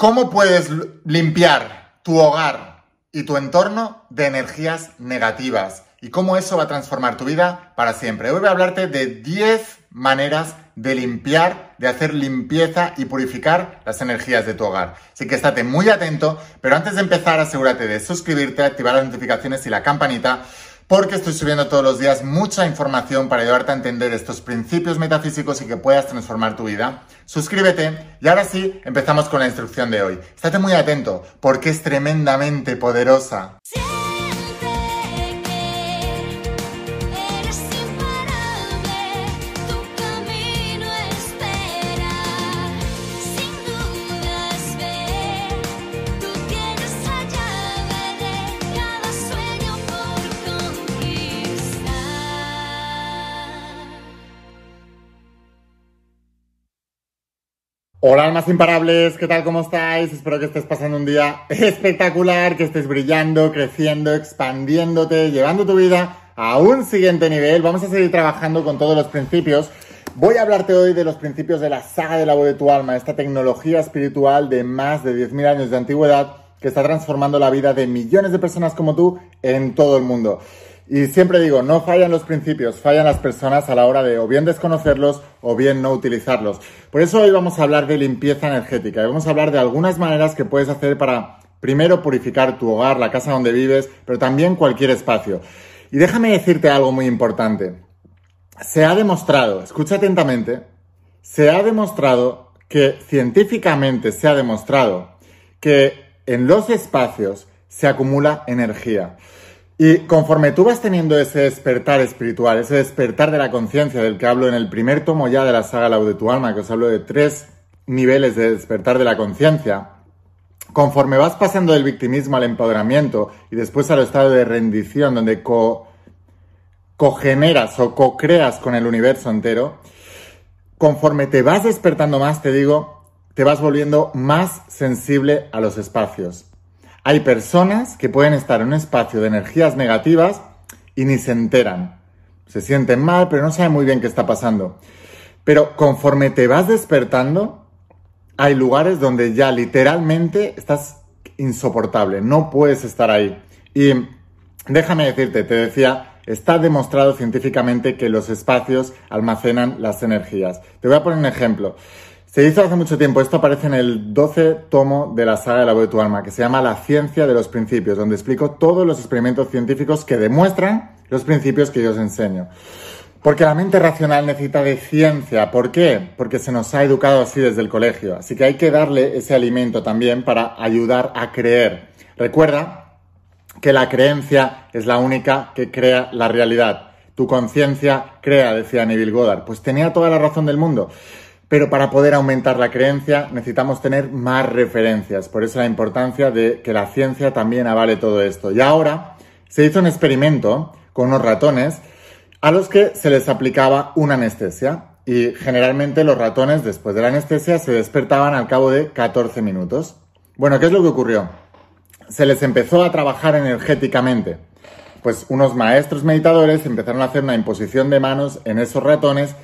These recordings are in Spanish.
¿Cómo puedes limpiar tu hogar y tu entorno de energías negativas? Y cómo eso va a transformar tu vida para siempre. Hoy voy a hablarte de 10 maneras de limpiar, de hacer limpieza y purificar las energías de tu hogar. Así que estate muy atento, pero antes de empezar asegúrate de suscribirte, activar las notificaciones y la campanita porque estoy subiendo todos los días mucha información para ayudarte a entender estos principios metafísicos y que puedas transformar tu vida. Suscríbete y ahora sí, empezamos con la instrucción de hoy. Estate muy atento porque es tremendamente poderosa. Hola almas imparables, ¿qué tal? ¿Cómo estáis? Espero que estés pasando un día espectacular, que estés brillando, creciendo, expandiéndote, llevando tu vida a un siguiente nivel. Vamos a seguir trabajando con todos los principios. Voy a hablarte hoy de los principios de la saga de la voz de tu alma, esta tecnología espiritual de más de 10.000 años de antigüedad que está transformando la vida de millones de personas como tú en todo el mundo. Y siempre digo, no fallan los principios, fallan las personas a la hora de o bien desconocerlos o bien no utilizarlos. Por eso hoy vamos a hablar de limpieza energética y vamos a hablar de algunas maneras que puedes hacer para, primero, purificar tu hogar, la casa donde vives, pero también cualquier espacio. Y déjame decirte algo muy importante. Se ha demostrado, escucha atentamente, se ha demostrado que científicamente se ha demostrado que en los espacios se acumula energía. Y conforme tú vas teniendo ese despertar espiritual, ese despertar de la conciencia del que hablo en el primer tomo ya de la saga La de tu alma, que os hablo de tres niveles de despertar de la conciencia, conforme vas pasando del victimismo al empoderamiento y después al estado de rendición, donde co cogeneras o co-creas con el universo entero, conforme te vas despertando más, te digo, te vas volviendo más sensible a los espacios. Hay personas que pueden estar en un espacio de energías negativas y ni se enteran. Se sienten mal, pero no saben muy bien qué está pasando. Pero conforme te vas despertando, hay lugares donde ya literalmente estás insoportable, no puedes estar ahí. Y déjame decirte, te decía, está demostrado científicamente que los espacios almacenan las energías. Te voy a poner un ejemplo. Se hizo hace mucho tiempo, esto aparece en el 12 tomo de la saga de la voz de tu alma, que se llama La ciencia de los principios, donde explico todos los experimentos científicos que demuestran los principios que yo os enseño. Porque la mente racional necesita de ciencia. ¿Por qué? Porque se nos ha educado así desde el colegio. Así que hay que darle ese alimento también para ayudar a creer. Recuerda que la creencia es la única que crea la realidad. Tu conciencia crea, decía Neville Goddard. Pues tenía toda la razón del mundo. Pero para poder aumentar la creencia necesitamos tener más referencias. Por eso la importancia de que la ciencia también avale todo esto. Y ahora se hizo un experimento con unos ratones a los que se les aplicaba una anestesia. Y generalmente los ratones después de la anestesia se despertaban al cabo de 14 minutos. Bueno, ¿qué es lo que ocurrió? Se les empezó a trabajar energéticamente. Pues unos maestros meditadores empezaron a hacer una imposición de manos en esos ratones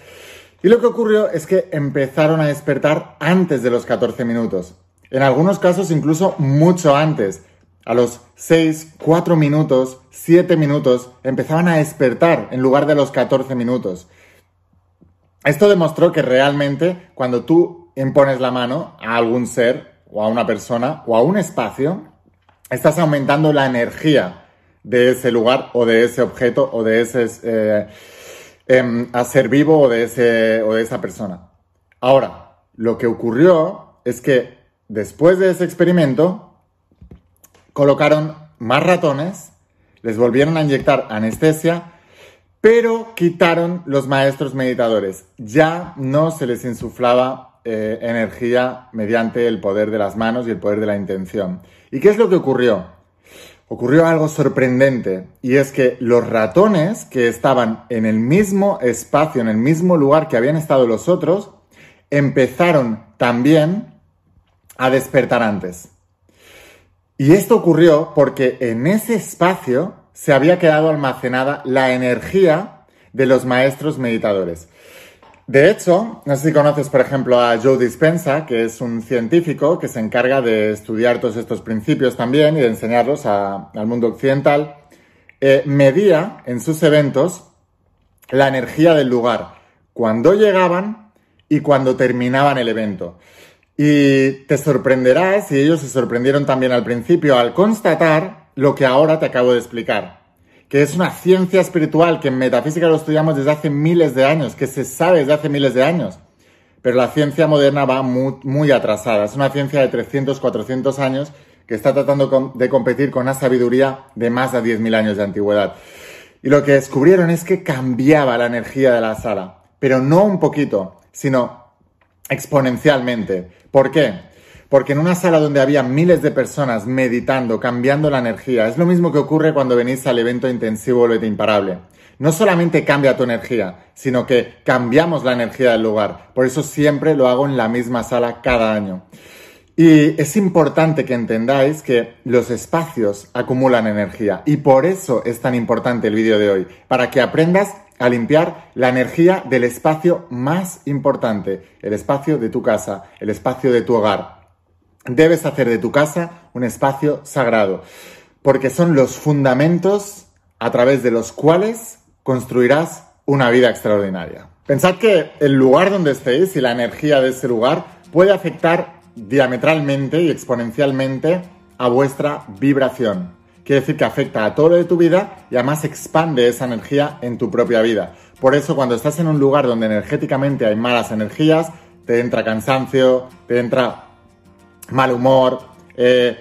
y lo que ocurrió es que empezaron a despertar antes de los 14 minutos. En algunos casos incluso mucho antes. A los 6, 4 minutos, 7 minutos empezaban a despertar en lugar de los 14 minutos. Esto demostró que realmente cuando tú impones la mano a algún ser o a una persona o a un espacio, estás aumentando la energía de ese lugar o de ese objeto o de ese... Eh, Em, a ser vivo o de, ese, o de esa persona. Ahora, lo que ocurrió es que después de ese experimento, colocaron más ratones, les volvieron a inyectar anestesia, pero quitaron los maestros meditadores. Ya no se les insuflaba eh, energía mediante el poder de las manos y el poder de la intención. ¿Y qué es lo que ocurrió? Ocurrió algo sorprendente y es que los ratones que estaban en el mismo espacio, en el mismo lugar que habían estado los otros, empezaron también a despertar antes. Y esto ocurrió porque en ese espacio se había quedado almacenada la energía de los maestros meditadores. De hecho, no sé si conoces, por ejemplo, a Joe Dispensa, que es un científico que se encarga de estudiar todos estos principios también y de enseñarlos al mundo occidental. Eh, medía en sus eventos la energía del lugar, cuando llegaban y cuando terminaban el evento. Y te sorprenderás, y ellos se sorprendieron también al principio, al constatar lo que ahora te acabo de explicar que es una ciencia espiritual que en metafísica lo estudiamos desde hace miles de años, que se sabe desde hace miles de años. Pero la ciencia moderna va muy, atrasada. Es una ciencia de 300, 400 años que está tratando de competir con una sabiduría de más de 10.000 años de antigüedad. Y lo que descubrieron es que cambiaba la energía de la sala, pero no un poquito, sino exponencialmente. ¿Por qué? Porque en una sala donde había miles de personas meditando, cambiando la energía, es lo mismo que ocurre cuando venís al evento intensivo de Imparable. No solamente cambia tu energía, sino que cambiamos la energía del lugar. Por eso siempre lo hago en la misma sala cada año. Y es importante que entendáis que los espacios acumulan energía y por eso es tan importante el vídeo de hoy, para que aprendas a limpiar la energía del espacio más importante, el espacio de tu casa, el espacio de tu hogar, debes hacer de tu casa un espacio sagrado, porque son los fundamentos a través de los cuales construirás una vida extraordinaria. Pensad que el lugar donde estéis y la energía de ese lugar puede afectar diametralmente y exponencialmente a vuestra vibración. Quiere decir que afecta a todo de tu vida y además expande esa energía en tu propia vida. Por eso cuando estás en un lugar donde energéticamente hay malas energías, te entra cansancio, te entra mal humor, eh,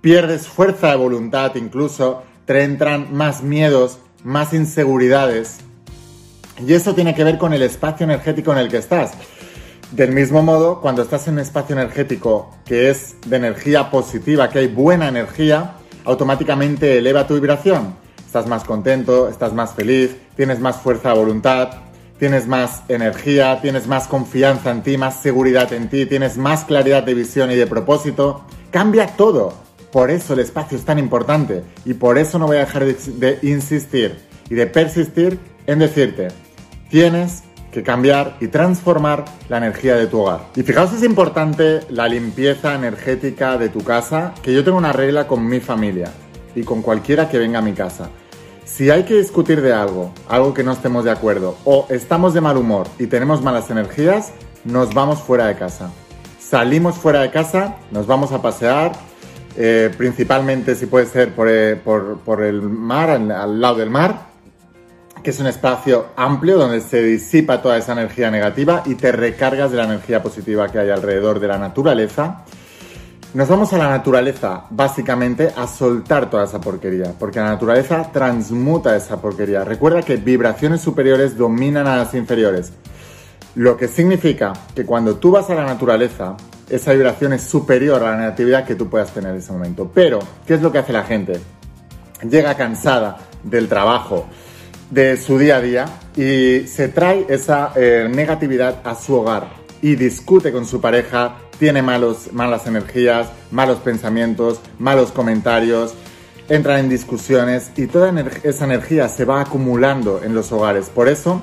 pierdes fuerza de voluntad incluso, te entran más miedos, más inseguridades. Y eso tiene que ver con el espacio energético en el que estás. Del mismo modo, cuando estás en un espacio energético que es de energía positiva, que hay buena energía, automáticamente eleva tu vibración. Estás más contento, estás más feliz, tienes más fuerza de voluntad, tienes más energía, tienes más confianza en ti, más seguridad en ti, tienes más claridad de visión y de propósito. Cambia todo. Por eso el espacio es tan importante y por eso no voy a dejar de, insistir y de persistir en decirte, tienes que cambiar y transformar la energía de tu hogar. Y fijaos, es importante la limpieza energética de tu casa, que yo tengo una regla con mi familia y con cualquiera que venga a mi casa. Si hay que discutir de algo, algo que no estemos de acuerdo, o estamos de mal humor y tenemos malas energías, nos vamos fuera de casa. Salimos fuera de casa, nos vamos a pasear, eh, principalmente si puede ser por, eh, el mar, al lado del mar, que es un espacio amplio donde se disipa toda esa energía negativa y te recargas de la energía positiva que hay alrededor de la naturaleza. Nos vamos a la naturaleza, básicamente, a soltar toda esa porquería, porque la naturaleza transmuta esa porquería. Recuerda que vibraciones superiores dominan a las inferiores, lo que significa que cuando tú vas a la naturaleza, esa vibración es superior a la negatividad que tú puedas tener en ese momento. Pero, ¿qué es lo que hace la gente? Llega cansada del trabajo, de su día a día y se trae esa eh, negatividad a su hogar y discute con su pareja, tiene malos, malas energías, malos pensamientos, malos comentarios, entra en discusiones y toda esa energía se va acumulando en los hogares. Por eso,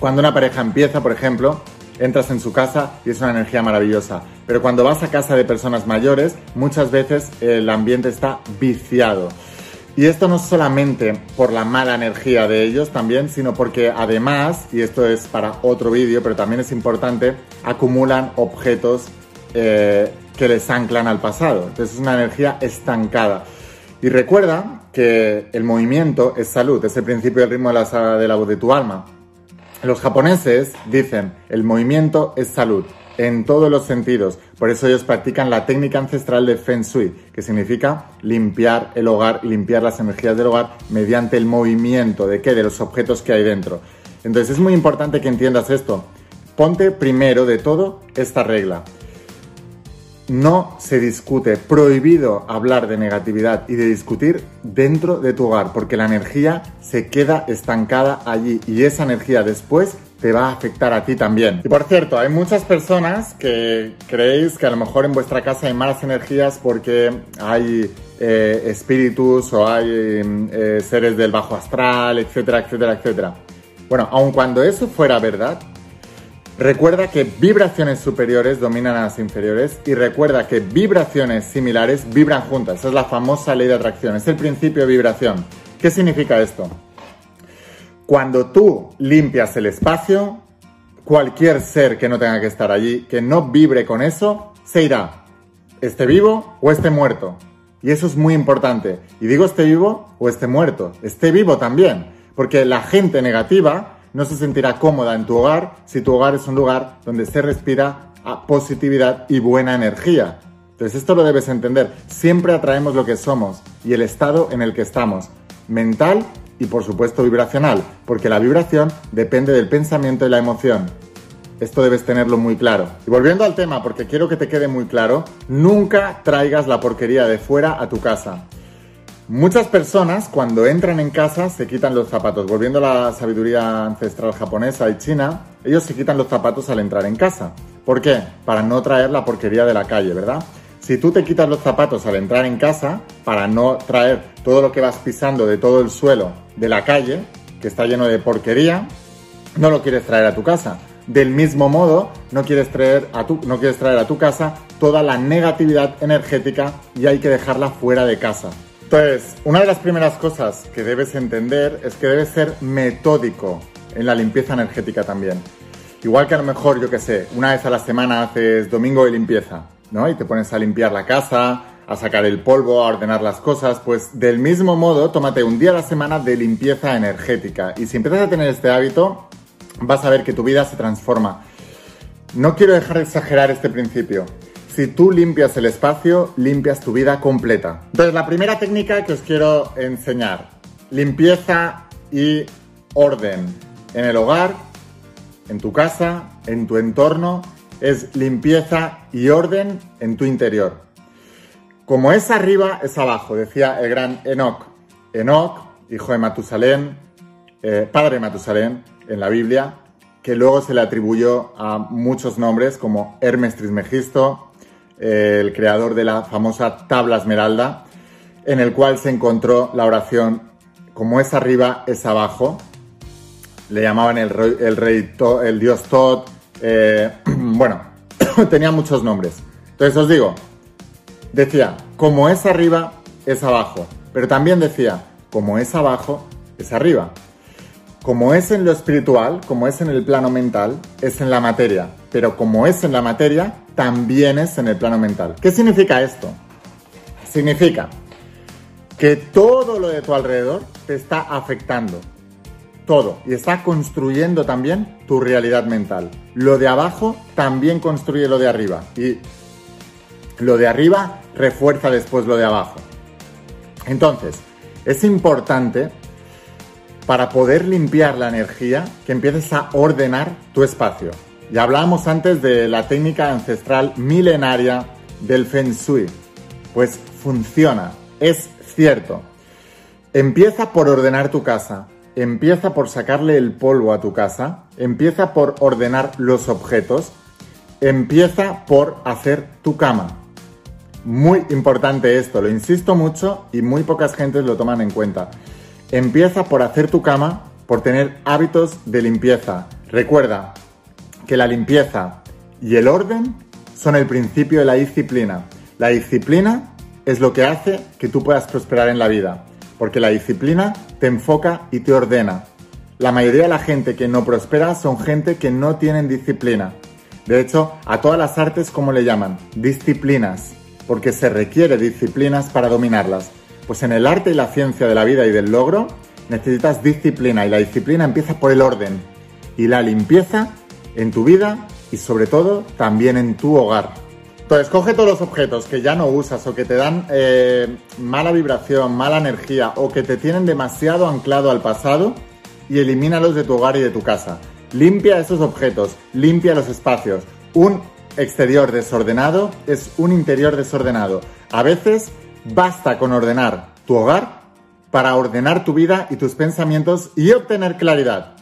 cuando una pareja empieza, por ejemplo, entras en su casa y es una energía maravillosa. Pero cuando vas a casa de personas mayores, muchas veces el ambiente está viciado. Y esto no solamente por la mala energía de ellos también, sino porque además, y esto es para otro vídeo, pero también es importante, acumulan objetos eh, que les anclan al pasado. Entonces es una energía estancada. Y recuerda que el movimiento es salud, es el principio del ritmo de la de la voz de tu alma. Los japoneses dicen, el movimiento es salud en todos los sentidos. Por eso ellos practican la técnica ancestral de Feng Shui, que significa limpiar el hogar, limpiar las energías del hogar mediante el movimiento de qué, de los objetos que hay dentro. Entonces es muy importante que entiendas esto. Ponte primero de todo esta regla. No se discute, prohibido hablar de negatividad y de discutir dentro de tu hogar, porque la energía se queda estancada allí y esa energía después te va a afectar a ti también. Y por cierto, hay muchas personas que creéis que a lo mejor en vuestra casa hay malas energías porque hay eh, espíritus o hay eh, seres del bajo astral, etcétera, etcétera, etcétera. Bueno, aun cuando eso fuera verdad, Recuerda que vibraciones superiores dominan a las inferiores y recuerda que vibraciones similares vibran juntas. Esa es la famosa ley de atracción, es el principio de vibración. ¿Qué significa esto? Cuando tú limpias el espacio, cualquier ser que no tenga que estar allí, que no vibre con eso, se irá. Esté vivo o esté muerto. Y eso es muy importante. Y digo esté vivo o esté muerto. Esté vivo también. Porque la gente negativa no se sentirá cómoda en tu hogar si tu hogar es un lugar donde se respira positividad y buena energía. Entonces esto lo debes entender. Siempre atraemos lo que somos y el estado en el que estamos, mental y por supuesto vibracional, porque la vibración depende del pensamiento y la emoción. Esto debes tenerlo muy claro. Y volviendo al tema, porque quiero que te quede muy claro, nunca traigas la porquería de fuera a tu casa. Muchas personas cuando entran en casa se quitan los zapatos. Volviendo a la sabiduría ancestral japonesa y china, ellos se quitan los zapatos al entrar en casa. ¿Por qué? Para no traer la porquería de la calle, ¿verdad? Si tú te quitas los zapatos al entrar en casa, para no traer todo lo que vas pisando de todo el suelo de la calle, que está lleno de porquería, no lo quieres traer a tu casa. Del mismo modo, no quieres traer a tu, no quieres traer a tu casa toda la negatividad energética y hay que dejarla fuera de casa. Entonces, una de las primeras cosas que debes entender es que debes ser metódico en la limpieza energética también. Igual que a lo mejor, yo que sé, una vez a la semana haces domingo de limpieza, ¿no? Y te pones a limpiar la casa, a sacar el polvo, a ordenar las cosas, pues del mismo modo, tómate un día a la semana de limpieza energética. Y si empiezas a tener este hábito, vas a ver que tu vida se transforma. No quiero dejar de exagerar este principio si tú limpias el espacio, limpias tu vida completa. Entonces, la primera técnica que os quiero enseñar, limpieza y orden en el hogar, en tu casa, en tu entorno, es limpieza y orden en tu interior. Como es arriba, es abajo, decía el gran Enoch. Enoch, hijo de Matusalén, eh, padre de Matusalén en la Biblia, que luego se le atribuyó a muchos nombres como Hermes Trismegisto, el creador de la famosa tabla esmeralda, en el cual se encontró la oración como es arriba, es abajo. Le llamaban el rey, el, dios Tot. Eh, bueno, tenía muchos nombres. Entonces os digo, decía, como es arriba, es abajo. Pero también decía, como es abajo, es arriba. Como es en lo espiritual, como es en el plano mental, es en la materia. Pero como es en la materia, también es en el plano mental. ¿Qué significa esto? Significa que todo lo de tu alrededor te está afectando. Todo. Y está construyendo también tu realidad mental. Lo de abajo también construye lo de arriba. Y lo de arriba refuerza después lo de abajo. Entonces, es importante para poder limpiar la energía que empieces a ordenar tu espacio. Ya hablábamos antes de la técnica ancestral milenaria del Feng Shui. Pues funciona, es cierto. Empieza por ordenar tu casa, empieza por sacarle el polvo a tu casa, empieza por ordenar los objetos, empieza por hacer tu cama. Muy importante esto, lo insisto mucho y muy pocas gentes lo toman en cuenta. Empieza por hacer tu cama, por tener hábitos de limpieza. Recuerda, que la limpieza y el orden son el principio de la disciplina. La disciplina es lo que hace que tú puedas prosperar en la vida, porque la disciplina te enfoca y te ordena. La mayoría de la gente que no prospera son gente que no tienen disciplina. De hecho, a todas las artes, ¿cómo le llaman? Disciplinas, porque se requiere disciplinas para dominarlas. Pues en el arte y la ciencia de la vida y del logro necesitas disciplina y la disciplina empieza por el orden y la limpieza en tu vida y sobre todo también en tu hogar. Entonces, coge todos los objetos que ya no usas o que te dan eh, mala vibración, mala energía o que te tienen demasiado anclado al pasado y elimínalos de tu hogar y de tu casa. Limpia esos objetos, limpia los espacios. Un exterior desordenado es un interior desordenado. A veces basta con ordenar tu hogar para ordenar tu vida y tus pensamientos y obtener claridad.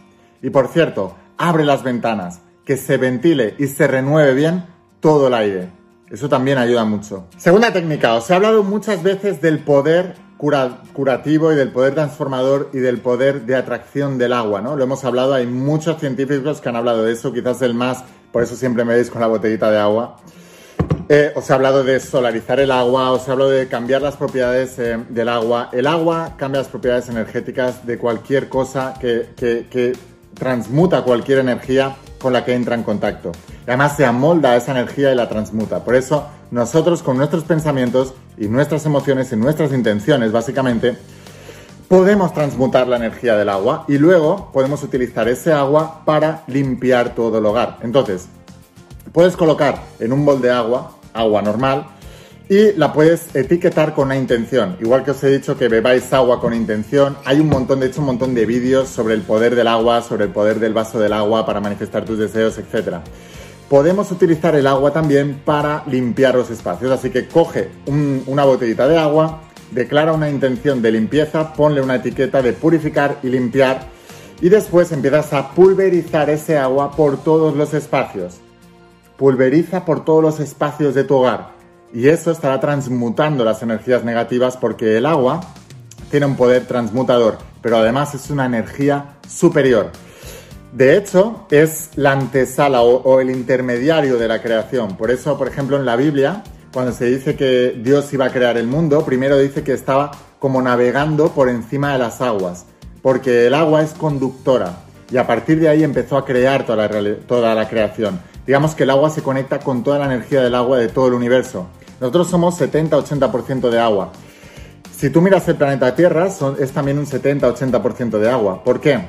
Y por cierto, abre las ventanas que se ventile y se renueve bien todo el aire. Eso también ayuda mucho. Segunda técnica, os he hablado muchas veces del poder curativo y del poder transformador y del poder de atracción del agua, ¿no? Lo hemos hablado, hay muchos científicos que han hablado de eso, quizás el más, por eso siempre me veis con la botellita de agua. Eh, os he hablado de solarizar el agua, os he hablado de cambiar las propiedades eh, del agua. El agua cambia las propiedades energéticas de cualquier cosa que, que transmuta cualquier energía con la que entra en contacto. Además se amolda a esa energía y la transmuta. Por eso nosotros con nuestros pensamientos y nuestras emociones y nuestras intenciones, básicamente, podemos transmutar la energía del agua y luego podemos utilizar ese agua para limpiar todo el hogar. Entonces, puedes colocar en un bol de agua, agua normal, y la puedes etiquetar con una intención. Igual que os he dicho que bebáis agua con intención, hay un montón, de hecho, un montón de vídeos sobre el poder del agua, sobre el poder del vaso del agua para manifestar tus deseos, etc. Podemos utilizar el agua también para limpiar los espacios, así que coge una botellita de agua, declara una intención de limpieza, ponle una etiqueta de purificar y limpiar y después empiezas a pulverizar ese agua por todos los espacios. Pulveriza por todos los espacios de tu hogar y eso estará transmutando las energías negativas porque el agua tiene un poder transmutador, pero además es una energía superior. De hecho, es la antesala o, el intermediario de la creación. Por eso, por ejemplo, en la Biblia, cuando se dice que Dios iba a crear el mundo, primero dice que estaba como navegando por encima de las aguas, porque el agua es conductora y a partir de ahí empezó a crear toda la, toda la creación. Digamos que el agua se conecta con toda la energía del agua de todo el universo. Nosotros somos 70-80% de agua. Si tú miras el planeta Tierra, es también un 70-80% de agua. ¿Por qué?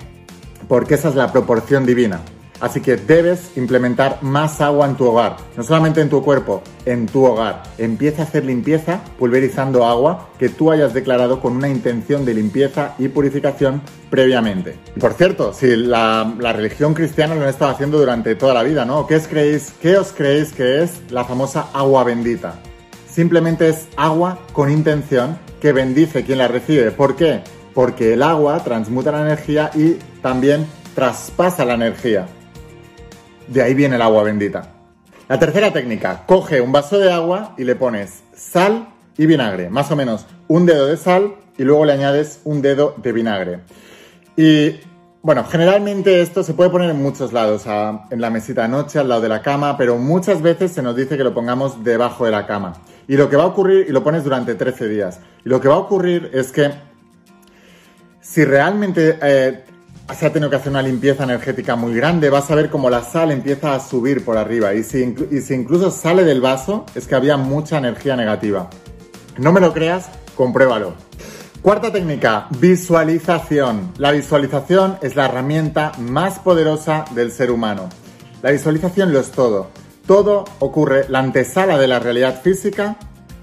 Porque esa es la proporción divina. Así que debes implementar más agua en tu hogar, no solamente en tu cuerpo, en tu hogar. Empieza a hacer limpieza pulverizando agua que tú hayas declarado con una intención de limpieza y purificación previamente. Por cierto, si la, religión cristiana lo han estado haciendo durante toda la vida, ¿no? ¿Qué creéis, qué os creéis que es la famosa agua bendita? simplemente es agua con intención que bendice quien la recibe. ¿Por qué? Porque el agua transmuta la energía y también traspasa la energía. De ahí viene el agua bendita. La tercera técnica, coge un vaso de agua y le pones sal y vinagre, más o menos un dedo de sal y luego le añades un dedo de vinagre. Y bueno, generalmente esto se puede poner en muchos lados, en la mesita de noche, al lado de la cama, pero muchas veces se nos dice que lo pongamos debajo de la cama. Y lo que va a ocurrir, y lo pones durante 13 días, y lo que va a ocurrir es que si realmente eh, se ha tenido que hacer una limpieza energética muy grande, vas a ver como la sal empieza a subir por arriba. Y si incluso sale del vaso, es que había mucha energía negativa. No me lo creas, compruébalo. Cuarta técnica, visualización. La visualización es la herramienta más poderosa del ser humano. La visualización lo es todo. Todo ocurre, la antesala de la realidad física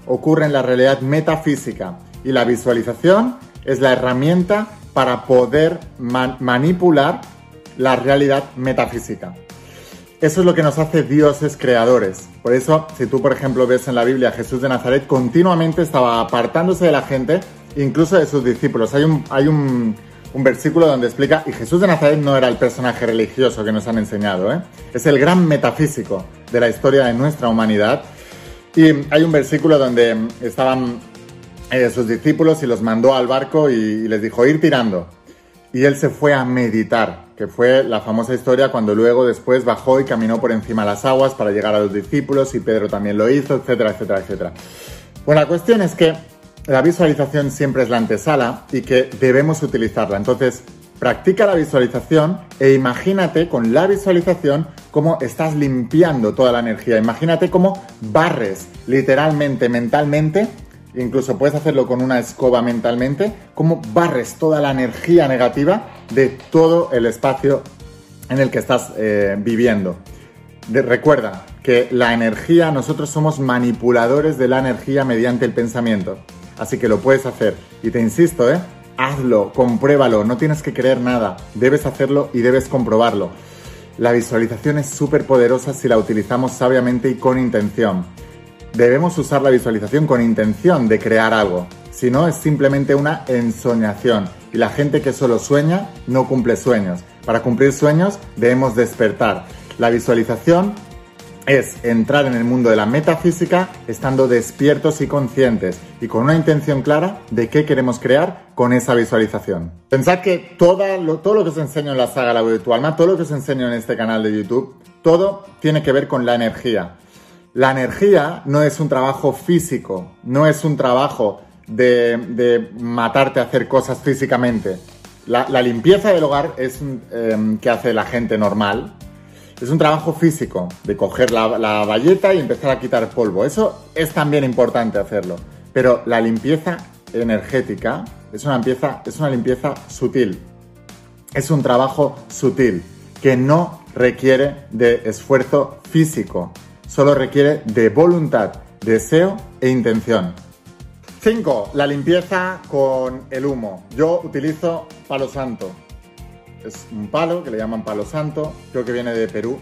ocurre en la realidad metafísica y la visualización es la herramienta para poder manipular la realidad metafísica. Eso es lo que nos hace dioses creadores. Por eso, si tú, por ejemplo, ves en la Biblia a Jesús de Nazaret, continuamente estaba apartándose de la gente, incluso de sus discípulos. Hay un, hay un, un versículo donde explica, y Jesús de Nazaret no era el personaje religioso que nos han enseñado, ¿eh? es el gran metafísico de la historia de nuestra humanidad. Y hay un versículo donde estaban eh, sus discípulos y los mandó al barco y, les dijo ir tirando. Y él se fue a meditar, que fue la famosa historia cuando luego después bajó y caminó por encima de las aguas para llegar a los discípulos y Pedro también lo hizo, etcétera, etcétera, etcétera. Bueno, la cuestión es que la visualización siempre es la antesala y que debemos utilizarla. Entonces, practica la visualización e imagínate con la visualización cómo estás limpiando toda la energía. Imagínate cómo barres literalmente, mentalmente, incluso puedes hacerlo con una escoba mentalmente, cómo barres toda la energía negativa de todo el espacio en el que estás eh, viviendo. recuerda que la energía, nosotros somos manipuladores de la energía mediante el pensamiento. Así que lo puedes hacer. Y te insisto, ¿eh? Hazlo, compruébalo, no tienes que creer nada. Debes hacerlo y debes comprobarlo. La visualización es súper poderosa si la utilizamos sabiamente y con intención. Debemos usar la visualización con intención de crear algo. Si no, es simplemente una ensoñación. Y la gente que solo sueña no cumple sueños. Para cumplir sueños debemos despertar. La visualización es entrar en el mundo de la metafísica estando despiertos y conscientes y con una intención clara de qué queremos crear con esa visualización. Pensad que todo lo que os enseño en la saga La voz de todo lo que os enseño en este canal de YouTube, todo tiene que ver con la energía. La energía no es un trabajo físico, no es un trabajo de, matarte a hacer cosas físicamente. La, limpieza del hogar es eh, que hace la gente normal, es un trabajo físico, de coger la, la valleta y empezar a quitar polvo. Eso es también importante hacerlo. Pero la limpieza energética es una limpieza sutil. Es un trabajo sutil que no requiere de esfuerzo físico, solo requiere de voluntad, deseo e intención. 5. La limpieza con el humo. Yo utilizo palo santo es un palo que le llaman palo santo, creo que viene de Perú.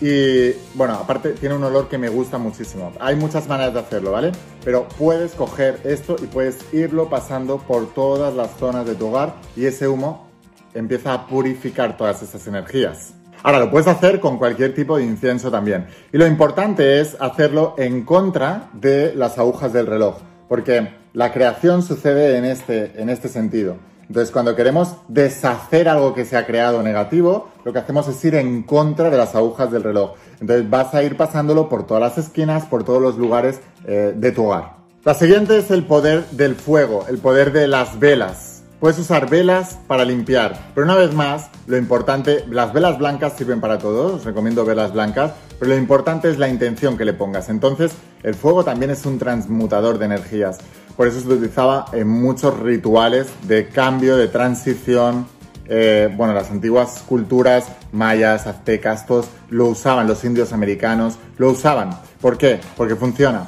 Y bueno, aparte tiene un olor que me gusta muchísimo. Hay muchas maneras de hacerlo, ¿vale? Pero puedes coger esto y puedes irlo pasando por todas las zonas de tu hogar y ese humo empieza a purificar todas esas energías. Ahora, lo puedes hacer con cualquier tipo de incienso también. Y lo importante es hacerlo en contra de las agujas del reloj, porque la creación sucede en este, en este sentido. Entonces, cuando queremos deshacer algo que se ha creado negativo, lo que hacemos es ir en contra de las agujas del reloj. Entonces, vas a ir pasándolo por todas las esquinas, por todos los lugares eh, de tu hogar. La siguiente es el poder del fuego, el poder de las velas. Puedes usar velas para limpiar, pero una vez más, lo importante, las velas blancas sirven para todo, os recomiendo velas blancas, pero lo importante es la intención que le pongas. Entonces, el fuego también es un transmutador de energías. Por eso se utilizaba en muchos rituales de cambio, de transición. Eh, bueno, las antiguas culturas mayas, aztecas, todos lo usaban, los indios americanos lo usaban. ¿Por qué? Porque funciona.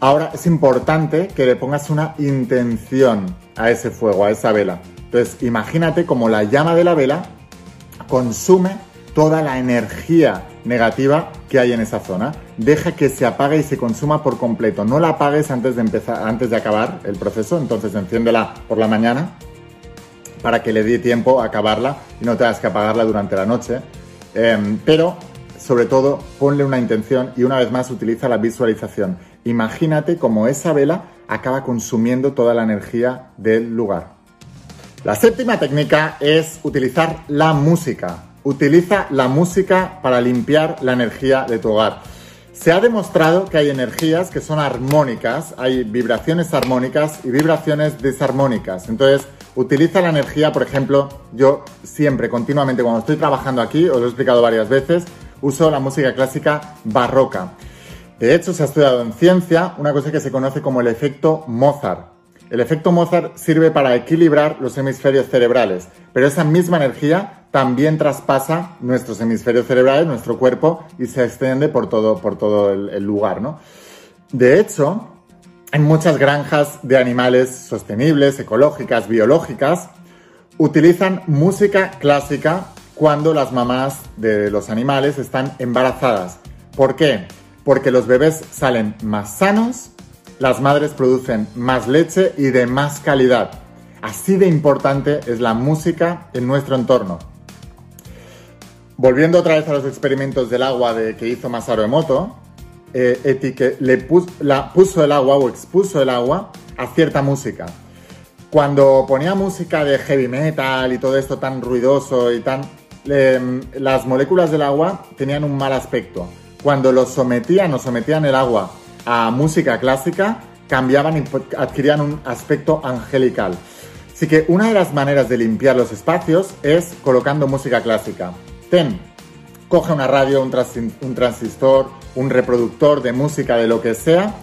Ahora es importante que le pongas una intención a ese fuego, a esa vela. Entonces, imagínate como la llama de la vela consume toda la energía negativa que hay en esa zona. Deja que se apague y se consuma por completo. No la apagues antes de empezar, antes de acabar el proceso. Entonces enciéndela por la mañana para que le dé tiempo a acabarla y no tengas que apagarla durante la noche. Em, pero sobre todo ponle una intención y una vez más utiliza la visualización. Imagínate cómo esa vela acaba consumiendo toda la energía del lugar. La séptima técnica es utilizar la música. Utiliza la música para limpiar la energía de tu hogar. Se ha demostrado que hay energías que son armónicas, hay vibraciones armónicas y vibraciones desarmónicas. Entonces, utiliza la energía, por ejemplo, yo siempre, continuamente, cuando estoy trabajando aquí, os lo he explicado varias veces, uso la música clásica barroca. De hecho, se ha estudiado en ciencia una cosa que se conoce como el efecto Mozart. El efecto Mozart sirve para equilibrar los hemisferios cerebrales, pero esa misma energía también traspasa nuestros hemisferios cerebrales, nuestro cuerpo, y se extiende por todo, todo el, lugar, ¿no? De hecho, en muchas granjas de animales sostenibles, ecológicas, biológicas, utilizan música clásica cuando las mamás de los animales están embarazadas. ¿Por qué? Porque los bebés salen más sanos, las madres producen más leche y de más calidad. Así de importante es la música en nuestro entorno. Volviendo otra vez a los experimentos del agua de, que hizo Masaru Emoto, eh, le puso el agua o expuso el agua a cierta música. Cuando ponía música de heavy metal y todo esto tan ruidoso y tan... las moléculas del agua tenían un mal aspecto. Cuando lo sometían o sometían el agua a música clásica, cambiaban y adquirían un aspecto angelical. Así que una de las maneras de limpiar los espacios es colocando música clásica. Ten, coge una radio, un, transistor, un reproductor de música, de lo que sea,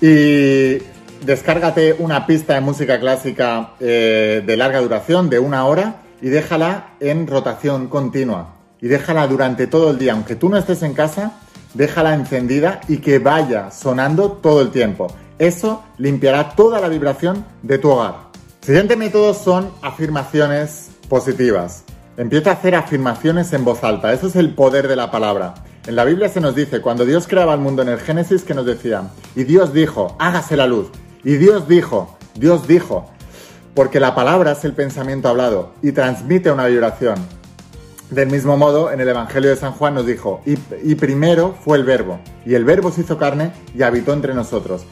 y descárgate una pista de música clásica eh, de larga duración, de una hora, y déjala en rotación continua. Y déjala durante todo el día, aunque tú no estés en casa, déjala encendida y que vaya sonando todo el tiempo. Eso limpiará toda la vibración de tu hogar. Siguiente método son afirmaciones positivas. Empieza a hacer afirmaciones en voz alta. Eso es el poder de la palabra. En la Biblia se nos dice, cuando Dios creaba el mundo en el Génesis, que nos decía, y Dios dijo, hágase la luz. Y Dios dijo, Dios dijo, porque la palabra es el pensamiento hablado y transmite una vibración. Del mismo modo, en el Evangelio de San Juan nos dijo, y, primero fue el verbo, y el verbo se hizo carne y habitó entre nosotros.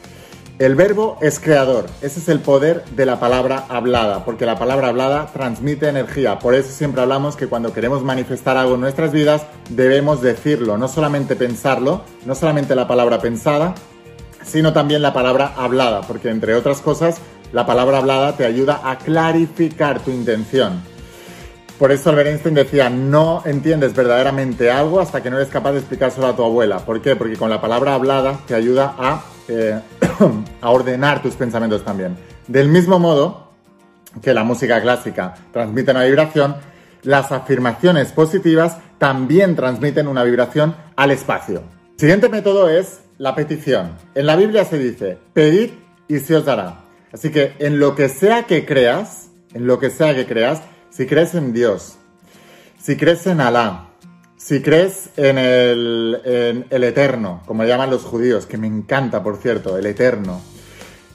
El verbo es creador, ese es el poder de la palabra hablada, porque la palabra hablada transmite energía, por eso siempre hablamos que cuando queremos manifestar algo en nuestras vidas debemos decirlo, no solamente pensarlo, no solamente la palabra pensada, sino también la palabra hablada, porque entre otras cosas la palabra hablada te ayuda a clarificar tu intención. Por eso Albert Einstein decía, no entiendes verdaderamente algo hasta que no eres capaz de explicárselo a tu abuela. ¿Por qué? Porque con la palabra hablada te ayuda a eh, a ordenar tus pensamientos también. Del mismo modo que la música clásica transmite una vibración, las afirmaciones positivas también transmiten una vibración al espacio. siguiente método es la petición. En la Biblia se dice, pedid y se os dará. Así que en lo que sea que creas, en lo que sea que creas, si crees en Dios, si crees en Alá, si crees en el, eterno, como le llaman los judíos, que me encanta, por cierto, el eterno.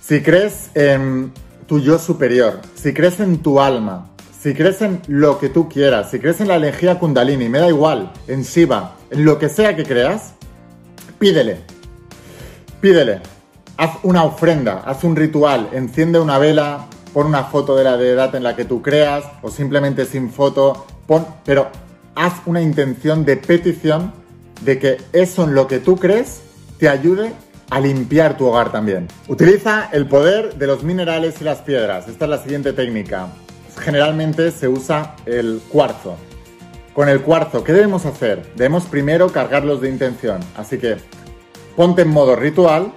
Si crees en tu yo superior, si crees en tu alma, si crees en lo que tú quieras, si crees en la energía kundalini, me da igual, en Shiva, en lo que sea que creas, pídele. Pídele. Haz una ofrenda, haz un ritual, enciende una vela, pon una foto de la deidad en la que tú creas, o simplemente sin foto, pon, pero haz una intención de petición de que eso en lo que tú crees te ayude a limpiar tu hogar también. Utiliza el poder de los minerales y las piedras. Esta es la siguiente técnica. Generalmente se usa el cuarzo. Con el cuarzo, ¿qué debemos hacer? Debemos primero cargarlos de intención. Así que ponte en modo ritual,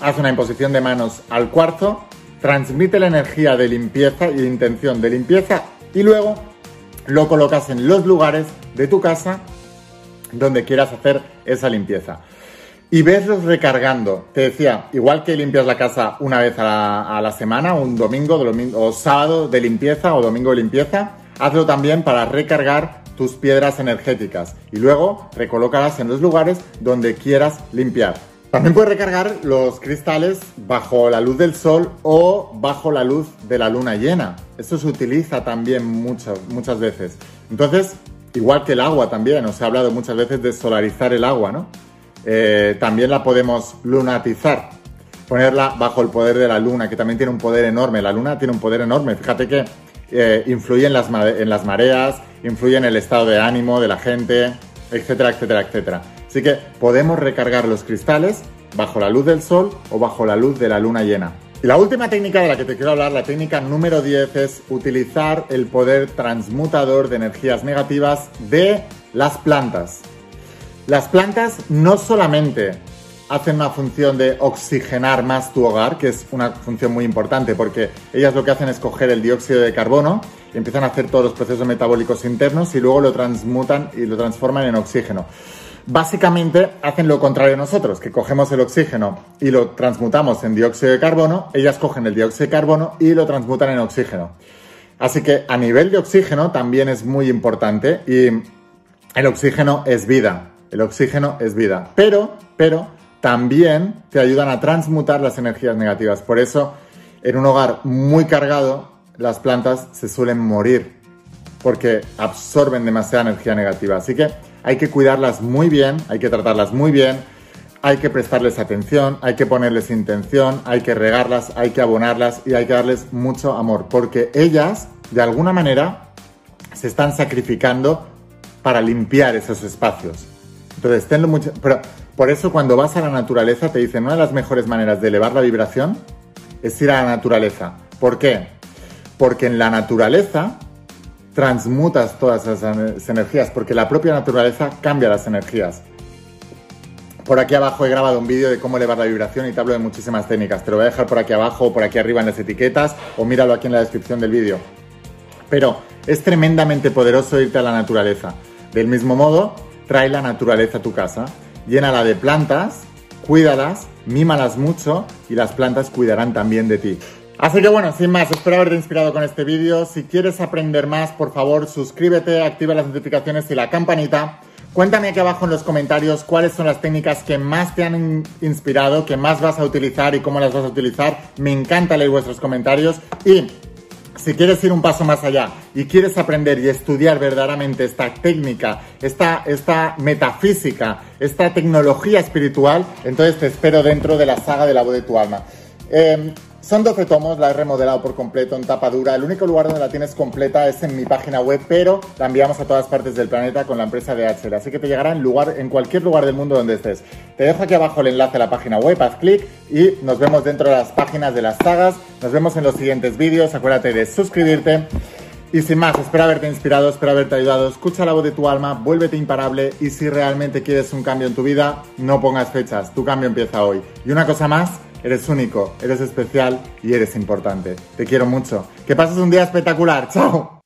haz una imposición de manos al cuarzo, transmite la energía de limpieza y intención de limpieza y luego lo colocas en los lugares de tu casa donde quieras hacer esa limpieza. Y veslos recargando. Te decía, igual que limpias la casa una vez a la, semana, un domingo, o sábado de limpieza o domingo de limpieza, hazlo también para recargar tus piedras energéticas y luego recolócalas en los lugares donde quieras limpiar. También puedes recargar los cristales bajo la luz del sol o bajo la luz de la luna llena. Eso se utiliza también muchas, muchas veces. Entonces, igual que el agua también, os he hablado muchas veces de solarizar el agua, ¿no? Eh, también la podemos lunatizar, ponerla bajo el poder de la luna, que también tiene un poder enorme. La luna tiene un poder enorme. Fíjate que eh, influye en las, en las mareas, influye en el estado de ánimo de la gente, etcétera, etcétera, etcétera. Así que podemos recargar los cristales bajo la luz del sol o bajo la luz de la luna llena. Y la última técnica de la que te quiero hablar, la técnica número 10, es utilizar el poder transmutador de energías negativas de las plantas. Las plantas no solamente hacen una función de oxigenar más tu hogar, que es una función muy importante porque ellas lo que hacen es coger el dióxido de carbono y empiezan a hacer todos los procesos metabólicos internos y luego lo transmutan y lo transforman en oxígeno básicamente hacen lo contrario a nosotros, que cogemos el oxígeno y lo transmutamos en dióxido de carbono, ellas cogen el dióxido de carbono y lo transmutan en oxígeno. Así que a nivel de oxígeno también es muy importante y el oxígeno es vida, el oxígeno es vida, pero, pero también te ayudan a transmutar las energías negativas. Por eso, en un hogar muy cargado, las plantas se suelen morir porque absorben demasiada energía negativa. Así que hay que cuidarlas muy bien, hay que tratarlas muy bien, hay que prestarles atención, hay que ponerles intención, hay que regarlas, hay que abonarlas y hay que darles mucho amor, porque ellas, de alguna manera, se están sacrificando para limpiar esos espacios. Entonces, tenlo mucho... Pero por eso cuando vas a la naturaleza te dicen, una de las mejores maneras de elevar la vibración es ir a la naturaleza. ¿Por qué? Porque en la naturaleza transmutas todas esas energías, porque la propia naturaleza cambia las energías. Por aquí abajo he grabado un vídeo de cómo elevar la vibración y te hablo de muchísimas técnicas. Te lo voy a dejar por aquí abajo o por aquí arriba en las etiquetas o míralo aquí en la descripción del vídeo. Pero es tremendamente poderoso irte a la naturaleza. Del mismo modo, trae la naturaleza a tu casa, llénala de plantas, cuídalas, mímalas mucho y las plantas cuidarán también de ti. Así que bueno, sin más, espero haberte inspirado con este vídeo. Si quieres aprender más, por favor, suscríbete, activa las notificaciones y la campanita. Cuéntame aquí abajo en los comentarios cuáles son las técnicas que más te han inspirado, que más vas a utilizar y cómo las vas a utilizar. Me encanta leer vuestros comentarios y si quieres ir un paso más allá y quieres aprender y estudiar verdaderamente esta técnica, esta, esta metafísica, esta tecnología espiritual, entonces te espero dentro de la saga de la voz de tu alma. Em, son 12 tomos, la he remodelado por completo en tapa dura. El único lugar donde la tienes completa es en mi página web, pero la enviamos a todas partes del planeta con la empresa DHL. Así que te llegará en, lugar, en cualquier lugar del mundo donde estés. Te dejo aquí abajo el enlace a la página web, haz clic y nos vemos dentro de las páginas de las sagas. Nos vemos en los siguientes vídeos. Acuérdate de suscribirte. Y sin más, espero haberte inspirado, espero haberte ayudado. Escucha la voz de tu alma, vuélvete imparable y si realmente quieres un cambio en tu vida, no pongas fechas. Tu cambio empieza hoy. Y una cosa más Eres único, eres especial y eres importante. Te quiero mucho. Que pases un día espectacular. ¡Chao!